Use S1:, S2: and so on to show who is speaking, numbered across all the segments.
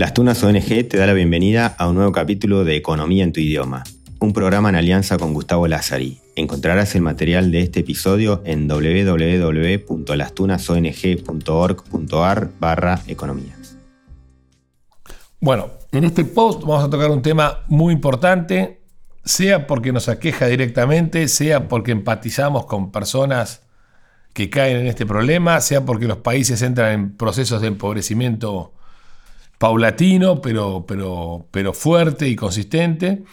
S1: Las Tunas ONG te da la bienvenida a un nuevo capítulo de Economía en tu idioma, un programa en alianza con Gustavo Lázari. Encontrarás el material de este episodio en www.lastunasong.org.ar barra economía.
S2: Bueno, en este post vamos a tocar un tema muy importante, sea porque nos aqueja directamente, sea porque empatizamos con personas que caen en este problema, sea porque los países entran en procesos de empobrecimiento paulatino, pero, pero, pero fuerte y consistente,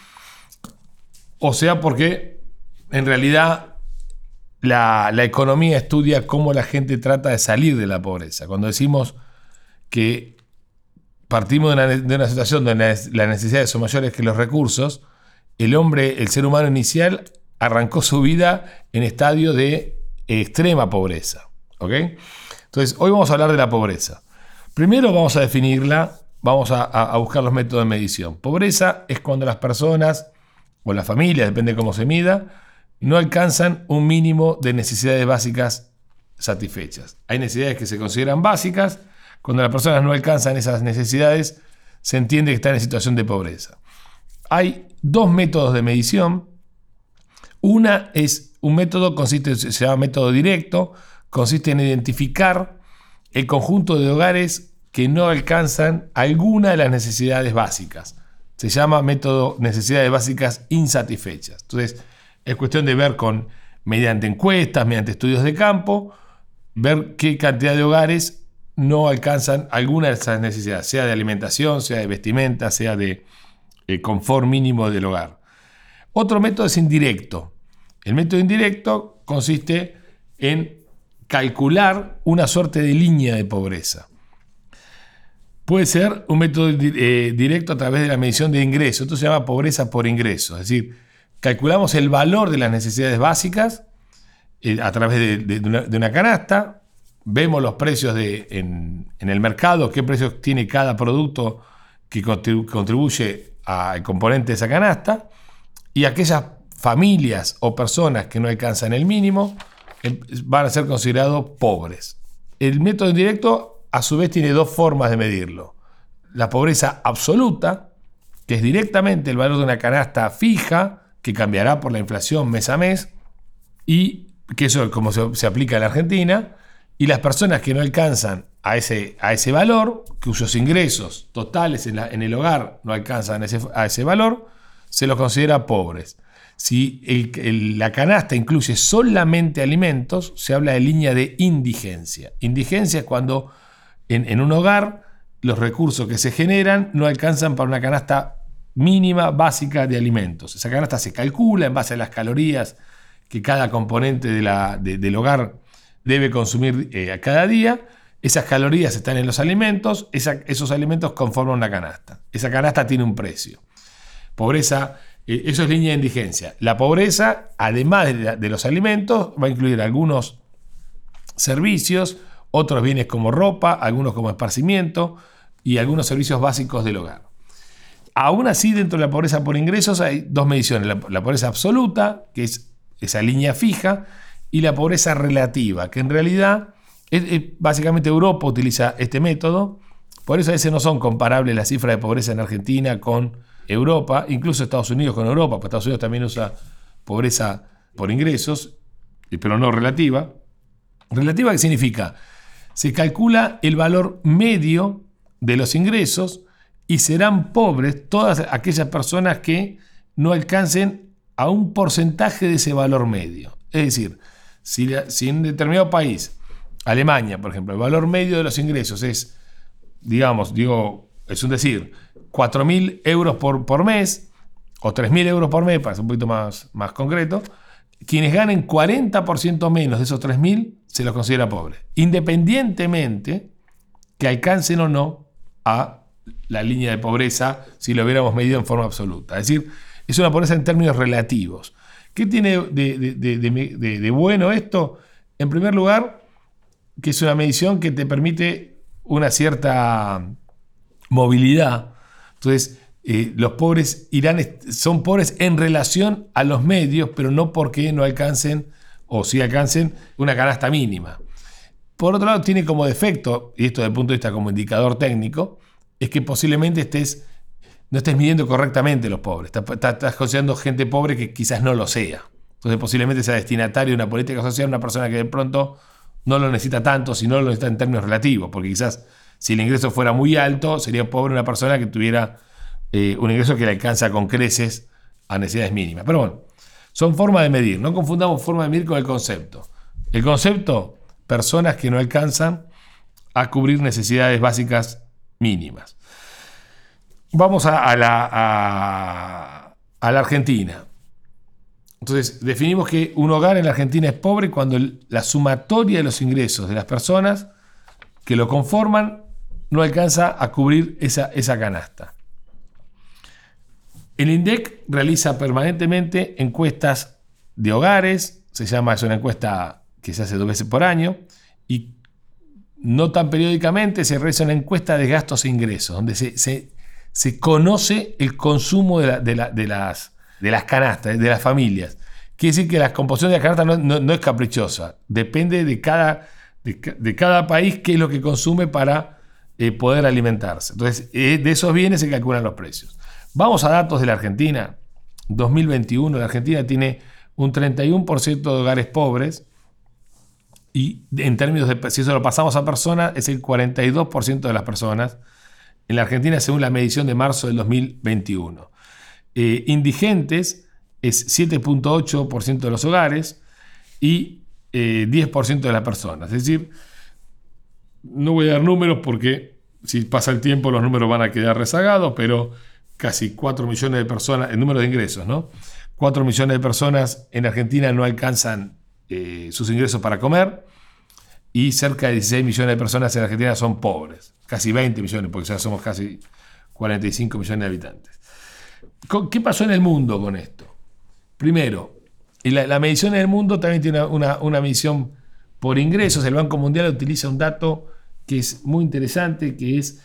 S2: o sea porque en realidad la, economía estudia cómo la gente trata de salir de la pobreza. Cuando decimos que partimos de una, situación donde las necesidades son mayores que los recursos, el hombre, el ser humano inicial, arrancó su vida en estadio de extrema pobreza. Entonces, hoy vamos a hablar de la pobreza. Primero vamos a definirla, vamos a, buscar los métodos de medición. Pobreza es cuando las personas o las familias, depende de cómo se mida, no alcanzan un mínimo de necesidades básicas satisfechas. Hay necesidades que se consideran básicas cuando las personas no alcanzan esas necesidades, se entiende que están en situación de pobreza. Hay dos métodos de medición. Una es un método, consiste, se llama método directo, consiste en identificar el conjunto de hogares que no alcanzan alguna de las necesidades básicas. Se llama método necesidades básicas insatisfechas. Entonces, es cuestión de ver con, mediante encuestas, mediante estudios de campo, ver qué cantidad de hogares no alcanzan alguna de esas necesidades, sea de alimentación, sea de vestimenta, sea de eh, confort mínimo del hogar. Otro método es indirecto. El método indirecto consiste en calcular una suerte de línea de pobreza. Puede ser un método eh, directo a través de la medición de ingresos. Esto se llama pobreza por ingreso. Es decir, calculamos el valor de las necesidades básicas eh, a través de, una, canasta vemos los precios en, el mercado, qué precios tiene cada producto que contribuye al componente de esa canasta, y aquellas familias o personas que no alcanzan el mínimo em, van a ser considerados pobres. El método indirecto, a su vez, tiene dos formas de medirlo. La pobreza absoluta, que es directamente el valor de una canasta fija, que cambiará por la inflación mes a mes, y que eso es como se, aplica en la Argentina, y las personas que no alcanzan a ese, a ese valor, cuyos ingresos totales en, el hogar no alcanzan a ese valor, se los considera pobres. Si la canasta incluye solamente alimentos, se habla de línea de indigencia. Indigencia es cuando en, un hogar los recursos que se generan no alcanzan para una canasta mínima básica de alimentos. Esa canasta se calcula en base a las calorías que cada componente del hogar debe consumir eh, a cada día. Esas calorías están en los alimentos, esos alimentos conforman una canasta. Esa canasta tiene un precio. Pobreza, eh, eso es línea de indigencia. La pobreza, además de, los alimentos, va a incluir algunos servicios, otros bienes como ropa, algunos como esparcimiento y algunos servicios básicos del hogar. Aún así, dentro de la pobreza por ingresos hay dos mediciones. la pobreza absoluta, que es esa línea fija, y la pobreza relativa, que en realidad básicamente Europa utiliza este método, por eso a veces no son comparables las cifras de pobreza en Argentina con Europa, incluso Estados Unidos con Europa, porque Estados Unidos también usa pobreza por ingresos, pero no relativa. Relativa, ¿qué significa? Se calcula el valor medio de los ingresos y serán pobres todas aquellas personas que no alcancen a un porcentaje de ese valor medio. Es decir, si, en determinado país, Alemania, por ejemplo, el valor medio de los ingresos es, digamos, digo, es un decir, 4.000 euros por, por mes, o 3.000 euros por mes, para ser un poquito más, más concreto, quienes ganen 40% menos de esos 3.000 se los considera pobres, independientemente que alcancen o no a la línea de pobreza si lo hubiéramos medido en forma absoluta. Es decir, es una pobreza en términos relativos. ¿Qué tiene de, bueno esto? En primer lugar, que es una medición que te permite una cierta movilidad. Entonces, eh, los pobres irán, son pobres en relación a los medios, pero no porque no alcancen o sí alcancen una canasta mínima. Por otro lado, tiene como defecto, y esto desde el punto de vista como indicador técnico, es que posiblemente estés, no estés midiendo correctamente los pobres. Estás, estás considerando gente pobre que quizás no lo sea. Entonces posiblemente sea destinatario de una política social una persona que de pronto no lo necesita tanto, sino lo necesita en términos relativos, porque quizás si el ingreso fuera muy alto, sería pobre una persona que tuviera eh, un ingreso que le alcanza con creces a necesidades mínimas. Pero bueno, son formas de medir, no confundamos forma de medir con el concepto. El concepto, personas que no alcanzan a cubrir necesidades básicas mínimas. Vamos a, la, Argentina. Entonces, definimos que un hogar en la Argentina es pobre cuando la sumatoria de los ingresos de las personas que lo conforman no alcanza a cubrir esa canasta. El INDEC realiza permanentemente encuestas de hogares, se llama, es una encuesta que se hace dos veces por año, y no tan periódicamente se realiza una encuesta de gastos e ingresos, donde se, se, conoce el consumo de, de, de las de las canastas, de las familias. Quiere decir que la composición de las canastas no, es caprichosa, depende de cada, de, cada país qué es lo que consume para eh, poder alimentarse. Entonces, eh, de esos bienes se calculan los precios. Vamos a datos de la Argentina. 2021, la Argentina tiene un 31% de hogares pobres y en términos de, si eso lo pasamos a personas, es el 42% de las personas en la Argentina según la medición de marzo del 2021. Eh, indigentes es 7.8% de los hogares y 10% eh, de las personas. Es decir, no voy a dar números porque si pasa el tiempo los números van a quedar rezagados, pero casi 4 millones de personas, el número de ingresos, ¿no? 4 millones de personas en Argentina no alcanzan eh, sus ingresos para comer y cerca de 16 millones de personas en Argentina son pobres, casi 20 millones, porque ya somos casi 45 millones de habitantes. ¿Qué pasó en el mundo con esto? Primero, la, medición en el mundo también tiene una, medición por ingresos. El Banco Mundial utiliza un dato que es muy interesante, que es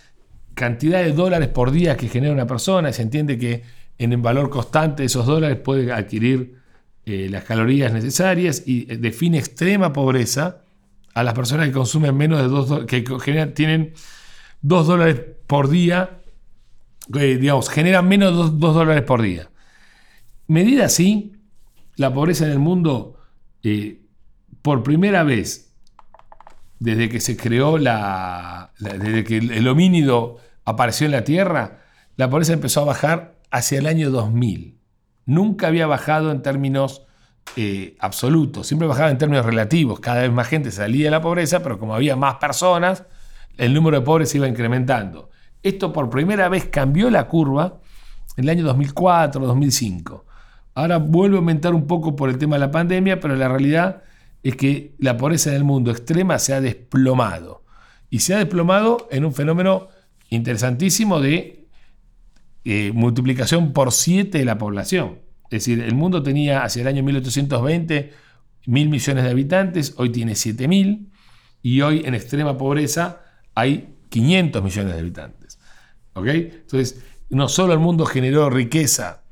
S2: cantidad de dólares por día que genera una persona. Se entiende que en el valor constante de esos dólares puede adquirir eh, las calorías necesarias y eh, define extrema pobreza a las personas que consumen menos de dos que tienen dos dólares por día digamos, generan menos de 2 dólares por día. Medida así, la pobreza en el mundo, eh, por primera vez, desde que se creó la, desde que el homínido apareció en la Tierra, la pobreza empezó a bajar hacia el año 2000. Nunca había bajado en términos eh, absolutos, siempre bajaba en términos relativos. Cada vez más gente salía de la pobreza, pero como había más personas, el número de pobres iba incrementando. Esto por primera vez cambió la curva en el año 2004, 2005. Ahora vuelve a aumentar un poco por el tema de la pandemia, pero la realidad es que la pobreza en el mundo extrema se ha desplomado. Y se ha desplomado en un fenómeno interesantísimo de eh, multiplicación por 7 de la población. Es decir, el mundo tenía hacia el año 1820 mil millones de habitantes, hoy tiene 7 mil, y hoy en extrema pobreza hay 500 millones de habitantes. Entonces, no solo el mundo generó riqueza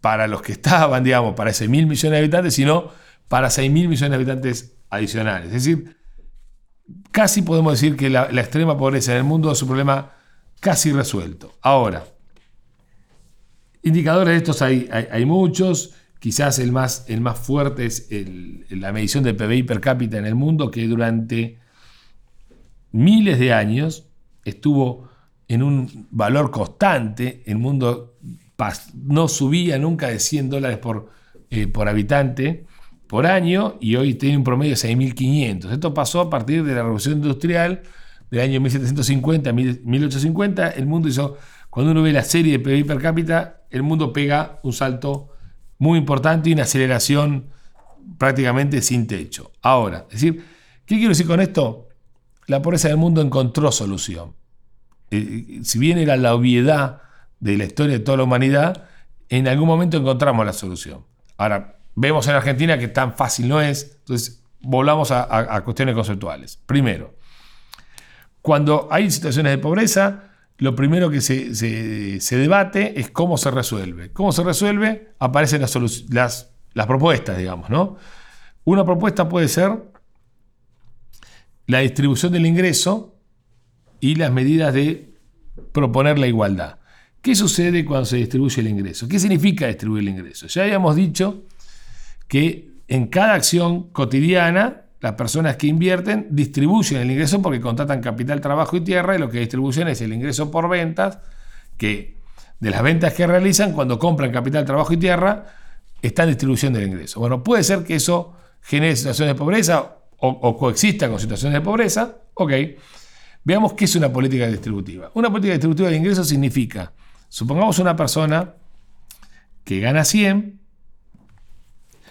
S2: para los que estaban, digamos, para ese mil millones de habitantes, sino para seis mil millones de habitantes adicionales. Es decir, casi podemos decir que la, extrema pobreza en el mundo es un problema casi resuelto. Ahora, indicadores de estos hay, hay, muchos. Quizás el más, el más fuerte es la medición del PBI per cápita en el mundo, que durante miles de años estuvo en un valor constante, el mundo no subía nunca de 100 dólares por, eh, por habitante por año y hoy tiene un promedio de 6.500. Esto pasó a partir de la revolución industrial del año 1750 a 1850. El mundo hizo, cuando uno ve la serie de PIB per cápita, el mundo pega un salto muy importante y una aceleración prácticamente sin techo. Ahora, es decir, ¿qué quiero decir con esto? La pobreza del mundo encontró solución. Eh, si bien era la obviedad de la historia de toda la humanidad, en algún momento encontramos la solución. Ahora, vemos en Argentina que tan fácil no es, entonces volvamos a, cuestiones conceptuales. Primero, cuando hay situaciones de pobreza, lo primero que se, debate es cómo se resuelve. ¿Cómo se resuelve? Aparecen las, las, las propuestas, digamos, ¿no? Una propuesta puede ser la distribución del ingreso y las medidas de proponer la igualdad. ¿Qué sucede cuando se distribuye el ingreso? ¿Qué significa distribuir el ingreso? Ya habíamos dicho que en cada acción cotidiana las personas que invierten distribuyen el ingreso porque contratan capital, trabajo y tierra y lo que distribuyen es el ingreso por ventas, que de las ventas que realizan cuando compran capital, trabajo y tierra, están distribuyendo el ingreso. Bueno, puede ser que eso genere situaciones de pobreza o, coexista con situaciones de pobreza. Ok, veamos qué es una política distributiva. Una política distributiva de ingresos significa, supongamos una persona que gana 100,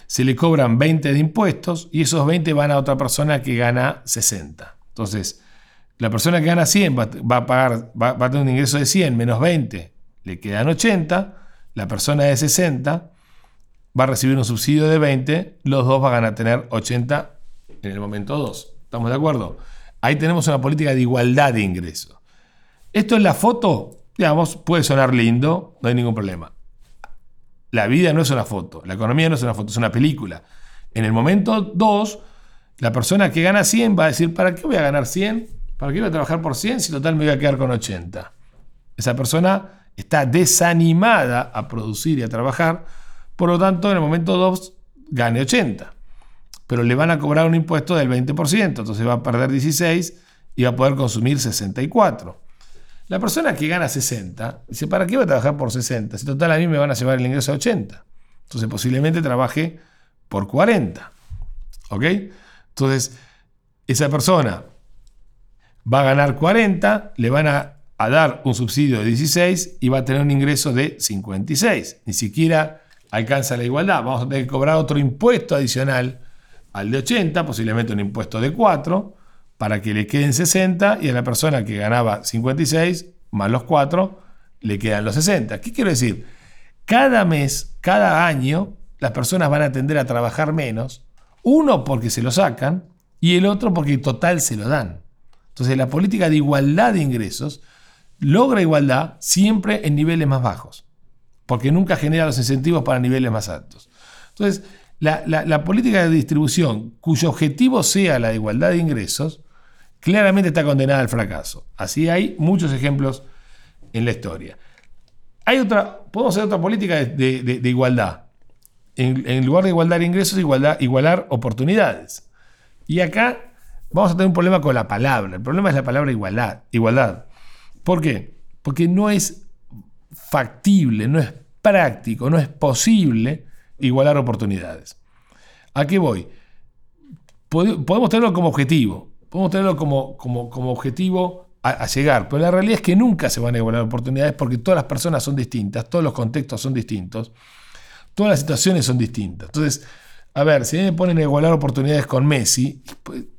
S2: se le cobran 20 de impuestos y esos 20 van a otra persona que gana 60. Entonces, la persona que gana 100 va, a pagar, va, va, tener un ingreso de 100 menos 20, le quedan 80. La persona de 60 va a recibir un subsidio de 20, los dos van a tener 80 en el momento 2. ¿Estamos de acuerdo? Ahí tenemos una política de igualdad de ingresos. Esto en la foto, digamos, puede sonar lindo, no hay ningún problema. La vida no es una foto, la economía no es una foto, es una película. En el momento 2, la persona que gana 100 va a decir, ¿para qué voy a ganar 100? ¿Para qué voy a trabajar por 100 si total me voy a quedar con 80? Esa persona está desanimada a producir y a trabajar, por lo tanto en el momento 2 gane 80 pero le van a cobrar un impuesto del 20%, entonces va a perder 16 y va a poder consumir 64. La persona que gana 60 dice, ¿para qué voy a trabajar por 60? Si total a mí me van a llevar el ingreso a 80. Entonces posiblemente trabaje por 40. ¿Ok? Entonces, esa persona va a ganar 40, le van a, a, dar un subsidio de 16 y va a tener un ingreso de 56. Ni siquiera alcanza la igualdad. Vamos a tener que cobrar otro impuesto adicional al de 80, posiblemente un impuesto de 4, para que le queden 60 y a la persona que ganaba 56 más los 4 le quedan los 60. ¿Qué quiero decir? Cada mes, cada año, las personas van a tender a trabajar menos, uno porque se lo sacan y el otro porque total se lo dan. Entonces la política de igualdad de ingresos logra igualdad siempre en niveles más bajos, porque nunca genera los incentivos para niveles más altos. Entonces, la, política de distribución cuyo objetivo sea la igualdad de ingresos, claramente está condenada al fracaso. Así hay muchos ejemplos en la historia. Hay otra, podemos hacer otra política de, igualdad. En, lugar de igualdad de ingresos, igualar oportunidades. Y acá vamos a tener un problema con la palabra. El problema es la palabra igualdad. igualdad. ¿Por qué? Porque no es factible, no es práctico, no es posible igualar oportunidades. ¿A qué voy? Podemos tenerlo como objetivo, podemos tenerlo como, como, objetivo a, llegar, pero la realidad es que nunca se van a igualar oportunidades porque todas las personas son distintas, todos los contextos son distintos, todas las situaciones son distintas. Entonces, a ver, si me ponen a igualar oportunidades con Messi,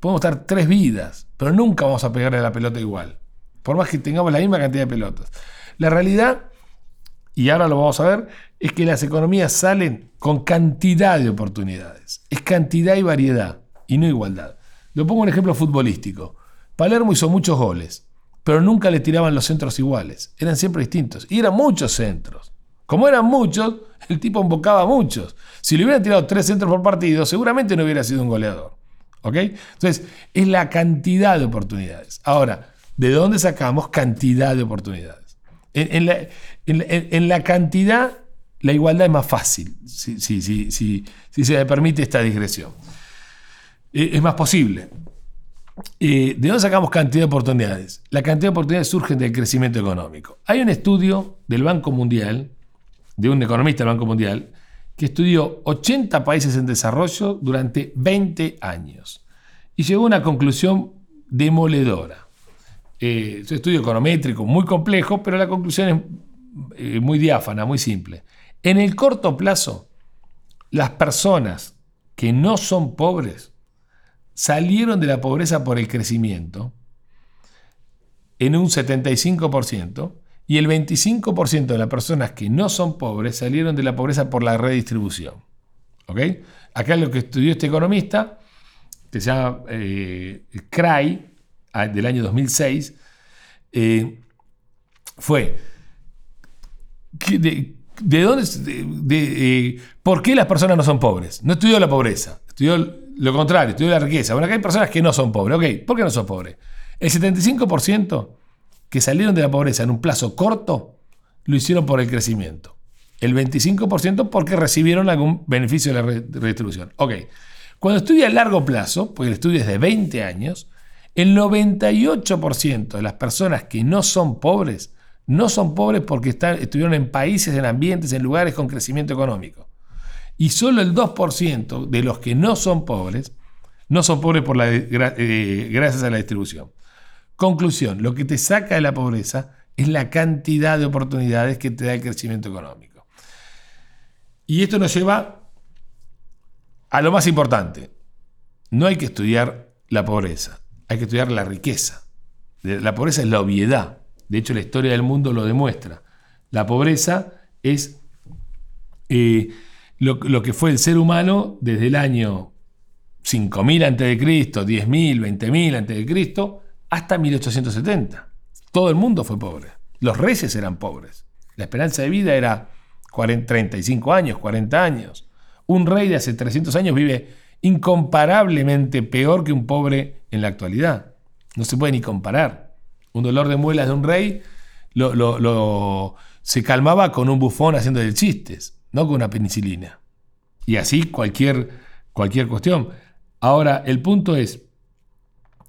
S2: podemos estar tres vidas, pero nunca vamos a pegarle a la pelota igual, por más que tengamos la misma cantidad de pelotas. La realidad y ahora lo vamos a ver, es que las economías salen con cantidad de oportunidades. Es cantidad y variedad, y no igualdad. Lo pongo un ejemplo futbolístico. Palermo hizo muchos goles, pero nunca le tiraban los centros iguales. Eran siempre distintos. Y eran muchos centros. Como eran muchos, el tipo embocaba muchos. Si le hubieran tirado tres centros por partido, seguramente no hubiera sido un goleador. ¿Ok? Entonces, es la cantidad de oportunidades. Ahora, ¿de dónde sacamos cantidad de oportunidades? En, la, cantidad, la igualdad es más fácil, si, se le permite esta digresión. Eh, es más posible. Eh, ¿De dónde sacamos cantidad de oportunidades? La cantidad de oportunidades surgen del crecimiento económico. Hay un estudio del Banco Mundial, de un economista del Banco Mundial, que estudió 80 países en desarrollo durante 20 años y llegó a una conclusión demoledora. Eh, es un estudio econométrico muy complejo, pero la conclusión es muy diáfana, muy simple. En el corto plazo, las personas que no son pobres salieron de la pobreza por el crecimiento en un 75% y el 25% de las personas que no son pobres salieron de la pobreza por la redistribución. ¿Ok? Acá lo que estudió este economista, que se llama eh, Cray, del año 2006 eh, fue de, dónde, de, ¿por qué las personas no son pobres? No estudió la pobreza, estudió lo contrario, estudió la riqueza. Bueno, acá hay personas que no son pobres, ok, ¿por qué no son pobres? El 75% que salieron de la pobreza en un plazo corto lo hicieron por el crecimiento. El 25% porque recibieron algún beneficio de la redistribución. Ok, cuando estudia a largo plazo, porque el estudio es de 20 años, el 98% de las personas que no son pobres no son pobres porque están, estuvieron en países, en ambientes, en lugares con crecimiento económico. Y solo el 2% de los que no son pobres no son pobres por eh, gracias a la distribución. Conclusión, lo que te saca de la pobreza es la cantidad de oportunidades que te da el crecimiento económico. Y esto nos lleva a lo más importante. No hay que estudiar la pobreza, hay que estudiar la riqueza. La pobreza es la obviedad. De hecho, la historia del mundo lo demuestra. La pobreza es eh, lo, que fue el ser humano desde el año 5000 a.C., 10.000, 20.000 a.C., hasta 1870. Todo el mundo fue pobre. Los reyes eran pobres. La esperanza de vida era 35 años, 40 años. Un rey de hace 300 años vive incomparablemente peor que un pobre en la actualidad. No se puede ni comparar. Un dolor de muelas de un rey se calmaba con un bufón haciendo chistes, no con una penicilina. Y así cualquier, cualquier cuestión. Ahora, el punto es,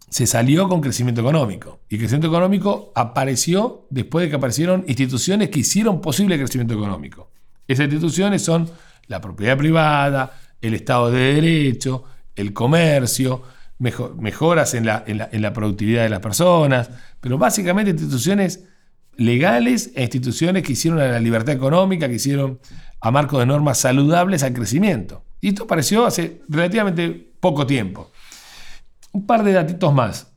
S2: se salió con crecimiento económico. Y crecimiento económico apareció después de que aparecieron instituciones que hicieron posible el crecimiento económico. Esas instituciones son la propiedad privada, el Estado de Derecho, el comercio, mejoras en la, en la productividad de las personas, pero básicamente instituciones legales e instituciones que hicieron a la libertad económica, que hicieron a marco de normas saludables al crecimiento. Y esto apareció hace relativamente poco tiempo. Un par de datitos más.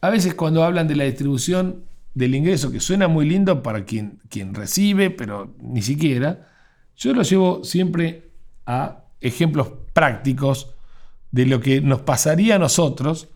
S2: A veces cuando hablan de la distribución del ingreso, que suena muy lindo para quien, quien recibe, pero ni siquiera, yo lo llevo siempre a ejemplos prácticos de lo que nos pasaría a nosotros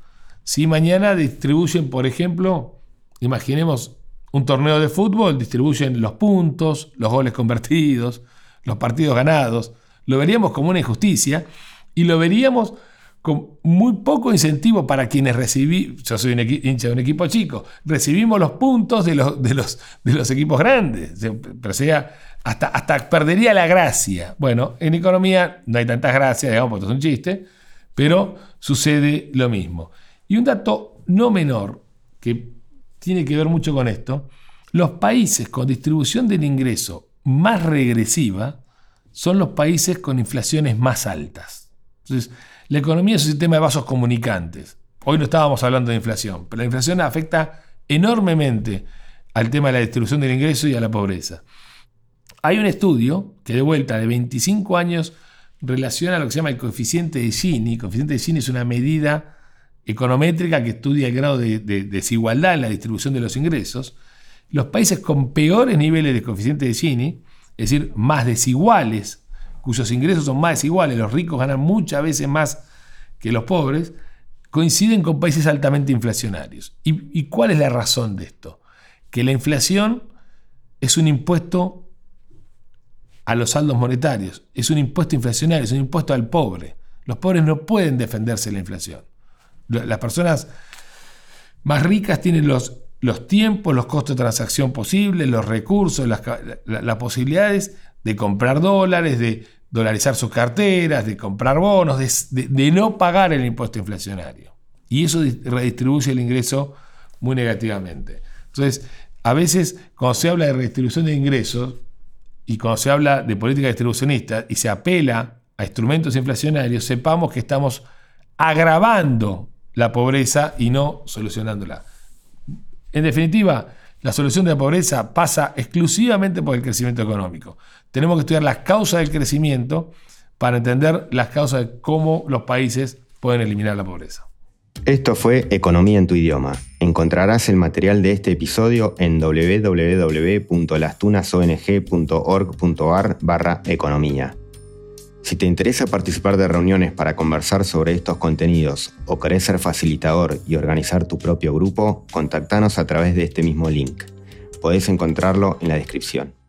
S2: si mañana distribuyen, por ejemplo, imaginemos un torneo de fútbol, distribuyen los puntos, los goles convertidos, los partidos ganados. Lo veríamos como una injusticia y lo veríamos con muy poco incentivo para quienes recibimos, yo soy un hincha de un equipo chico, recibimos los puntos de los, de los, de los equipos grandes, pero sea, hasta, hasta perdería la gracia. Bueno, en economía no hay tantas gracias, digamos, porque es un chiste, pero sucede lo mismo. Y un dato no menor, que tiene que ver mucho con esto, los países con distribución del ingreso más regresiva son los países con inflaciones más altas. Entonces, la economía es un sistema de vasos comunicantes. Hoy no estábamos hablando de inflación, pero la inflación afecta enormemente al tema de la distribución del ingreso y a la pobreza. Hay un estudio que de vuelta de 25 años relaciona lo que se llama el coeficiente de Gini. El coeficiente de Gini es una medida econométrica que estudia el grado de, de, desigualdad en la distribución de los ingresos. Los países con peores niveles de coeficiente de Gini, es decir, más desiguales cuyos ingresos son más desiguales, los ricos ganan muchas veces más que los pobres, coinciden con países altamente inflacionarios. ¿Y, cuál es la razón de esto? Que la inflación es un impuesto a los saldos monetarios, es un impuesto inflacionario, es un impuesto al pobre. Los pobres no pueden defenderse de la inflación. Las personas más ricas tienen los, los tiempos, los costos de transacción posibles, los recursos, las, las posibilidades de comprar dólares, de dolarizar sus carteras, de comprar bonos, de, no pagar el impuesto inflacionario. Y eso redistribuye el ingreso muy negativamente. Entonces, a veces cuando se habla de redistribución de ingresos y cuando se habla de política distribucionista y se apela a instrumentos inflacionarios, sepamos que estamos agravando la pobreza y no solucionándola. En definitiva, la solución de la pobreza pasa exclusivamente por el crecimiento económico. Tenemos que estudiar las causas del crecimiento para entender las causas de cómo los países pueden eliminar la pobreza.
S1: Esto fue Economía en tu idioma. Encontrarás el material de este episodio en www.lastunasong.org.ar barra economía. Si te interesa participar de reuniones para conversar sobre estos contenidos o querés ser facilitador y organizar tu propio grupo, contactanos a través de este mismo link. Podés encontrarlo en la descripción.